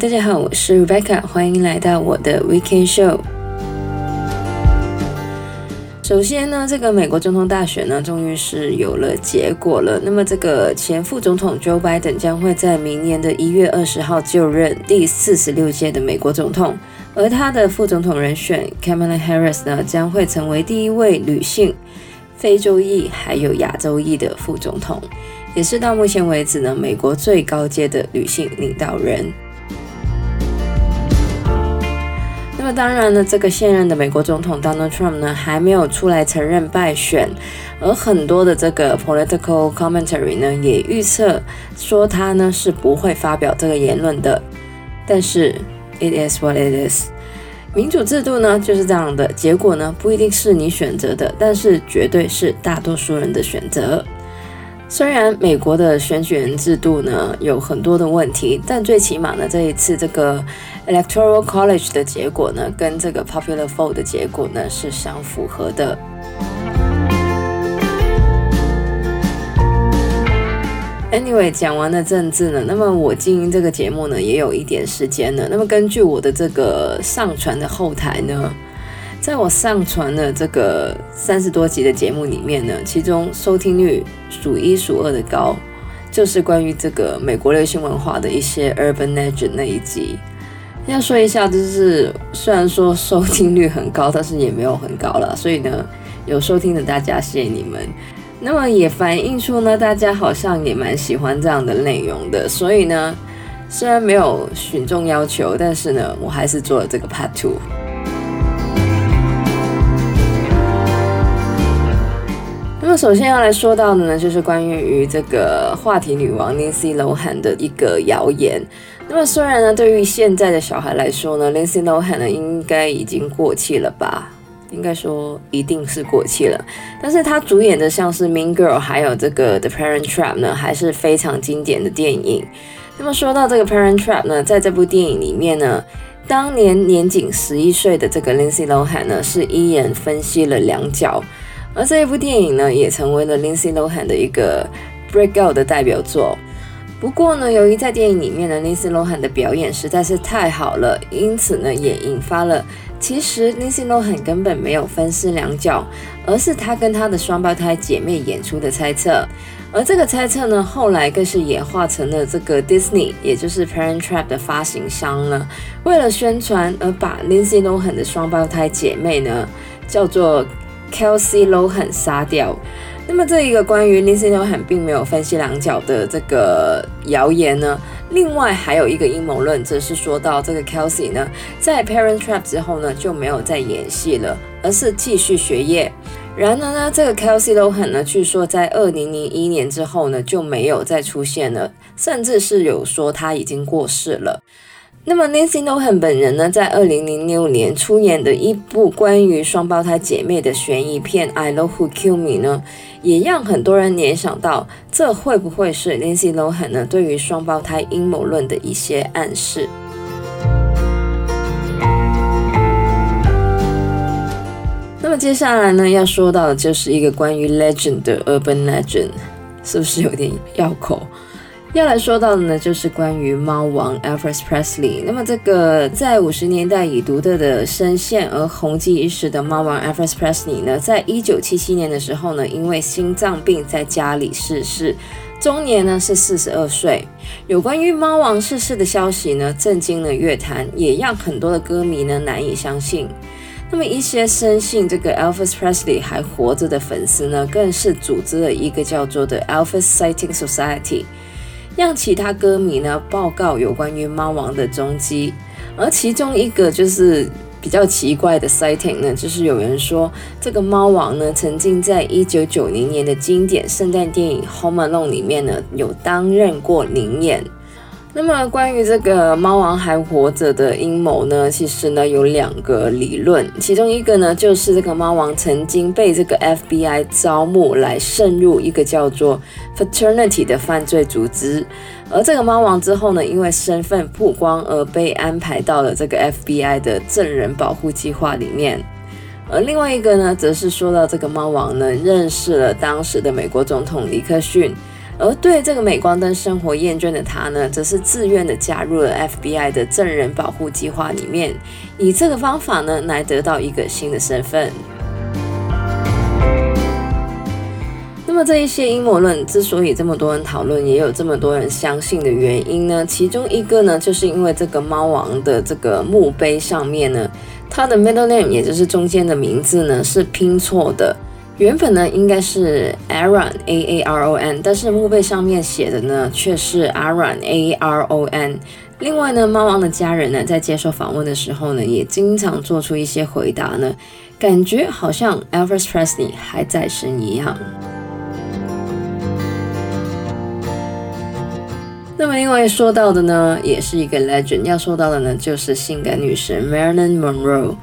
大家好，我是 Rebecca，欢迎来到我的 Weekend Show。首先呢，这个美国总统大选呢，终于是有了结果了。那么，这个前副总统 Joe Biden 将会在明年的一月二十号就任第四十六届的美国总统，而他的副总统人选 Kamala Harris 呢，将会成为第一位女性、非洲裔还有亚洲裔的副总统。也是到目前为止呢，美国最高阶的女性领导人。那当然呢，这个现任的美国总统 Donald Trump 呢，还没有出来承认败选，而很多的这个 political commentary 呢，也预测说他呢是不会发表这个言论的。但是 it is what it is，民主制度呢就是这样的，结果呢不一定是你选择的，但是绝对是大多数人的选择。虽然美国的选举人制度呢有很多的问题，但最起码呢这一次这个 Electoral College 的结果呢跟这个 Popular Vote 的结果呢是相符合的。Anyway，讲完了政治呢，那么我经营这个节目呢也有一点时间了。那么根据我的这个上传的后台呢。在我上传的这个三十多集的节目里面呢，其中收听率数一数二的高，就是关于这个美国流行文化的一些 Urban Legend 那一集。要说一下，就是虽然说收听率很高，但是也没有很高了。所以呢，有收听的大家，谢谢你们。那么也反映出呢，大家好像也蛮喜欢这样的内容的。所以呢，虽然没有群众要求，但是呢，我还是做了这个 Part Two。那么首先要来说到的呢，就是关于于这个话题女王 Lindsay Lohan 的一个谣言。那么虽然呢，对于现在的小孩来说呢，Lindsay Lohan 呢应该已经过气了吧？应该说一定是过气了。但是她主演的像是 Mean Girl，还有这个 The Parent Trap 呢，还是非常经典的电影。那么说到这个 Parent Trap 呢，在这部电影里面呢，当年年仅十一岁的这个 Lindsay Lohan 呢，是一人分析了两角。而这一部电影呢，也成为了 Lindsay Lohan 的一个 breakout 的代表作。不过呢，由于在电影里面呢，Lindsay Lohan 的表演实在是太好了，因此呢，也引发了其实 Lindsay Lohan 根本没有分饰两角，而是她跟她的双胞胎姐妹演出的猜测。而这个猜测呢，后来更是演化成了这个 Disney，也就是 Parent Trap 的发行商呢，为了宣传而把 Lindsay Lohan 的双胞胎姐妹呢叫做。Kelsey Lohan 杀掉。那么这一个关于 Lindsay Lohan 并没有分析两角的这个谣言呢，另外还有一个阴谋论，则是说到这个 Kelsey 呢，在 Parent Trap 之后呢，就没有再演戏了，而是继续学业。然而呢，这个 Kelsey Lohan 呢，据说在二零零一年之后呢，就没有再出现了，甚至是有说他已经过世了。那么 Lindsay Lohan 本人呢，在二零零六年出演的一部关于双胞胎姐妹的悬疑片《I Know Who Killed Me》呢，也让很多人联想到，这会不会是 Lindsay Lohan 呢对于双胞胎阴谋论的一些暗示？那么接下来呢，要说到的就是一个关于 Legend 的 Urban Legend，是不是有点绕口？要来说到的呢，就是关于猫王 Elvis Presley。那么，这个在五十年代以独特的声线而红极一时的猫王 Elvis Presley 呢，在一九七七年的时候呢，因为心脏病在家里逝世，终年呢是四十二岁。有关于猫王逝世的消息呢，震惊了乐坛，也让很多的歌迷呢难以相信。那么，一些深信这个 Elvis Presley 还活着的粉丝呢，更是组织了一个叫做的 Elvis Sighting Society。让其他歌迷呢报告有关于猫王的踪迹，而其中一个就是比较奇怪的 sighting 呢，就是有人说这个猫王呢曾经在一九九零年的经典圣诞电影《Home Alone》里面呢有担任过领演。那么关于这个猫王还活着的阴谋呢，其实呢有两个理论，其中一个呢就是这个猫王曾经被这个 FBI 招募来渗入一个叫做 Fraternity 的犯罪组织，而这个猫王之后呢，因为身份曝光而被安排到了这个 FBI 的证人保护计划里面，而另外一个呢，则是说到这个猫王呢认识了当时的美国总统尼克逊。而对这个镁光灯生活厌倦的他呢，则是自愿的加入了 FBI 的证人保护计划里面，以这个方法呢来得到一个新的身份。那么这一些阴谋论之所以这么多人讨论，也有这么多人相信的原因呢，其中一个呢，就是因为这个猫王的这个墓碑上面呢，它的 middle name 也就是中间的名字呢是拼错的。原本呢应该是 Aaron A A R O N，但是墓碑上面写的呢却是 Aaron A R O N。另外呢，猫王的家人呢在接受访问的时候呢，也经常做出一些回答呢，感觉好像 Elvis Presley 还在生一样。那么另外说到的呢，也是一个 legend，要说到的呢就是性感女神 Marilyn Monroe。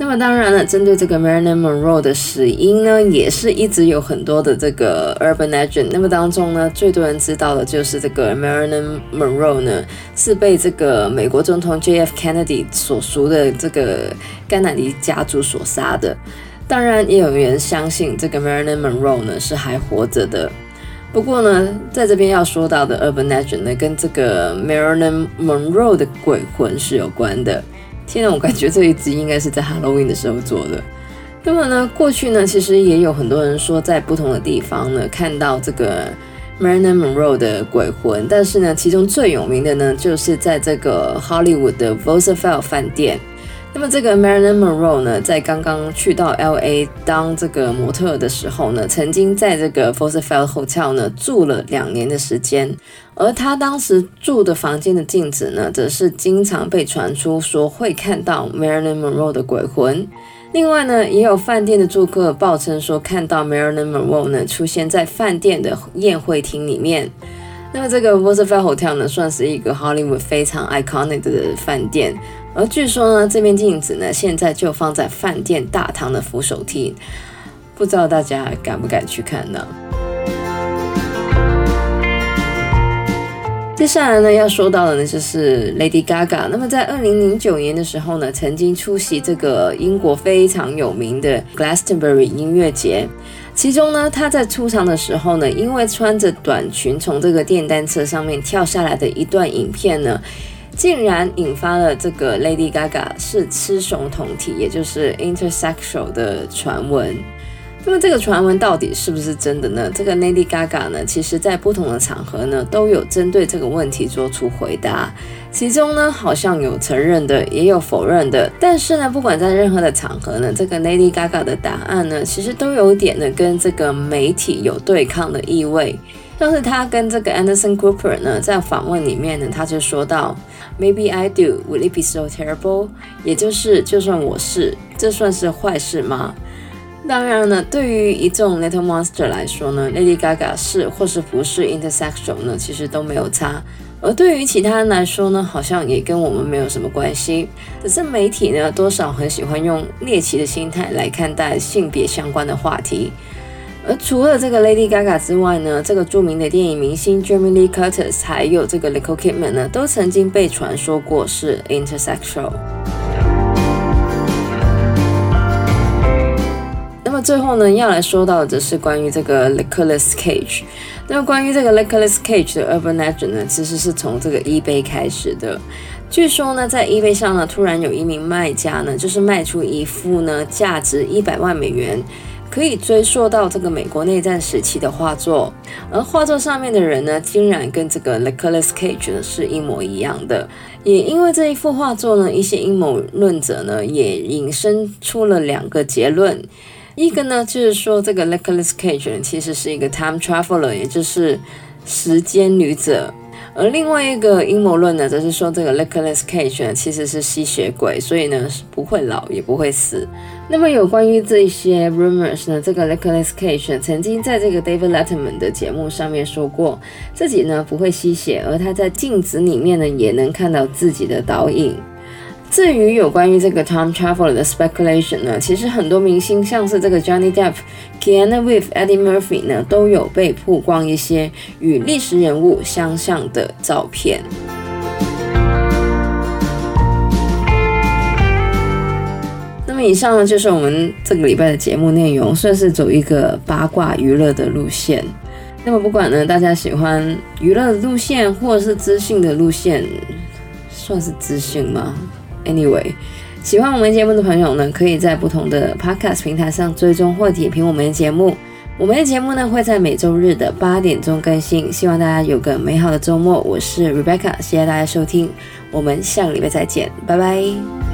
那么当然了，针对这个 Marilyn Monroe 的死因呢，也是一直有很多的这个 urban legend。那么当中呢，最多人知道的就是这个 Marilyn Monroe 呢，是被这个美国总统 J.F. Kennedy 所属的这个甘乃迪家族所杀的。当然，也有人相信这个 Marilyn Monroe 呢是还活着的。不过呢，在这边要说到的 urban legend 呢，跟这个 Marilyn Monroe 的鬼魂是有关的。现在我感觉这一集应该是在 Halloween 的时候做的。那么呢，过去呢，其实也有很多人说在不同的地方呢看到这个 Marilyn Monroe 的鬼魂，但是呢，其中最有名的呢，就是在这个 Hollywood 的 v o s e r f e l l 饭店。那么这个 Marilyn Monroe 呢，在刚刚去到 LA 当这个模特的时候呢，曾经在这个 Roosevelt Hotel 呢住了两年的时间，而他当时住的房间的镜子呢，则是经常被传出说会看到 Marilyn Monroe 的鬼魂。另外呢，也有饭店的住客报称说看到 Marilyn Monroe 呢出现在饭店的宴会厅里面。那么这个 Roosevelt Hotel 呢，算是一个 Hollywood 非常 iconic 的饭店。而据说呢，这面镜子呢，现在就放在饭店大堂的扶手厅，不知道大家敢不敢去看呢？接下来呢，要说到的呢，就是 Lady Gaga。那么在二零零九年的时候呢，曾经出席这个英国非常有名的 Glastonbury 音乐节，其中呢，他在出场的时候呢，因为穿着短裙从这个电单车上面跳下来的一段影片呢。竟然引发了这个 Lady Gaga 是雌雄同体，也就是 intersexual 的传闻。那么这个传闻到底是不是真的呢？这个 Lady Gaga 呢，其实在不同的场合呢，都有针对这个问题做出回答。其中呢，好像有承认的，也有否认的。但是呢，不管在任何的场合呢，这个 Lady Gaga 的答案呢，其实都有点呢，跟这个媒体有对抗的意味。像是他跟这个 Anderson Cooper 呢，在访问里面呢，他就说到，Maybe I do, would it be so terrible？也就是，就算我是，这算是坏事吗？当然呢，对于一众 Little Monster 来说呢，Lady Gaga 是或是不是 intersexual 呢，其实都没有差。而对于其他人来说呢，好像也跟我们没有什么关系。可是媒体呢，多少很喜欢用猎奇的心态来看待性别相关的话题。而除了这个 Lady Gaga 之外呢，这个著名的电影明星 Jamie Lee Curtis 还有这个 Nicole Kidman 呢，都曾经被传说过是 intersexual。最后呢，要来说到的则是关于这个 Nicolas Cage。那么关于这个 Nicolas Cage 的 Urban Legend 呢，其实是从这个 eBay 开始的。据说呢，在 eBay 上呢，突然有一名卖家呢，就是卖出一幅呢，价值一百万美元。可以追溯到这个美国内战时期的画作，而画作上面的人呢，竟然跟这个 Nicolas Cage 呢是一模一样的。也因为这一幅画作呢，一些阴谋论者呢也引申出了两个结论，一个呢就是说这个 Nicolas Cage 其实是一个 time traveler，也就是时间旅者。而另外一个阴谋论呢，则是说这个 Nicolas Cage 呢其实是吸血鬼，所以呢不会老也不会死。那么有关于这些 rumors 呢，这个 Nicolas Cage 曾经在这个 David Letterman 的节目上面说过，自己呢不会吸血，而他在镜子里面呢也能看到自己的倒影。至于有关于这个 time travel 的 speculation 呢，其实很多明星，像是这个 Johnny Depp、Keanu Reeves、Eddie Murphy 呢，都有被曝光一些与历史人物相像的照片。那么以上呢，就是我们这个礼拜的节目内容，算是走一个八卦娱乐的路线。那么不管呢，大家喜欢娱乐的路线或者是知性的路线，算是知性吗？Anyway，喜欢我们节目的朋友呢，可以在不同的 Podcast 平台上追踪或点评我们的节目。我们的节目呢会在每周日的八点钟更新，希望大家有个美好的周末。我是 Rebecca，谢谢大家收听，我们下个礼拜再见，拜拜。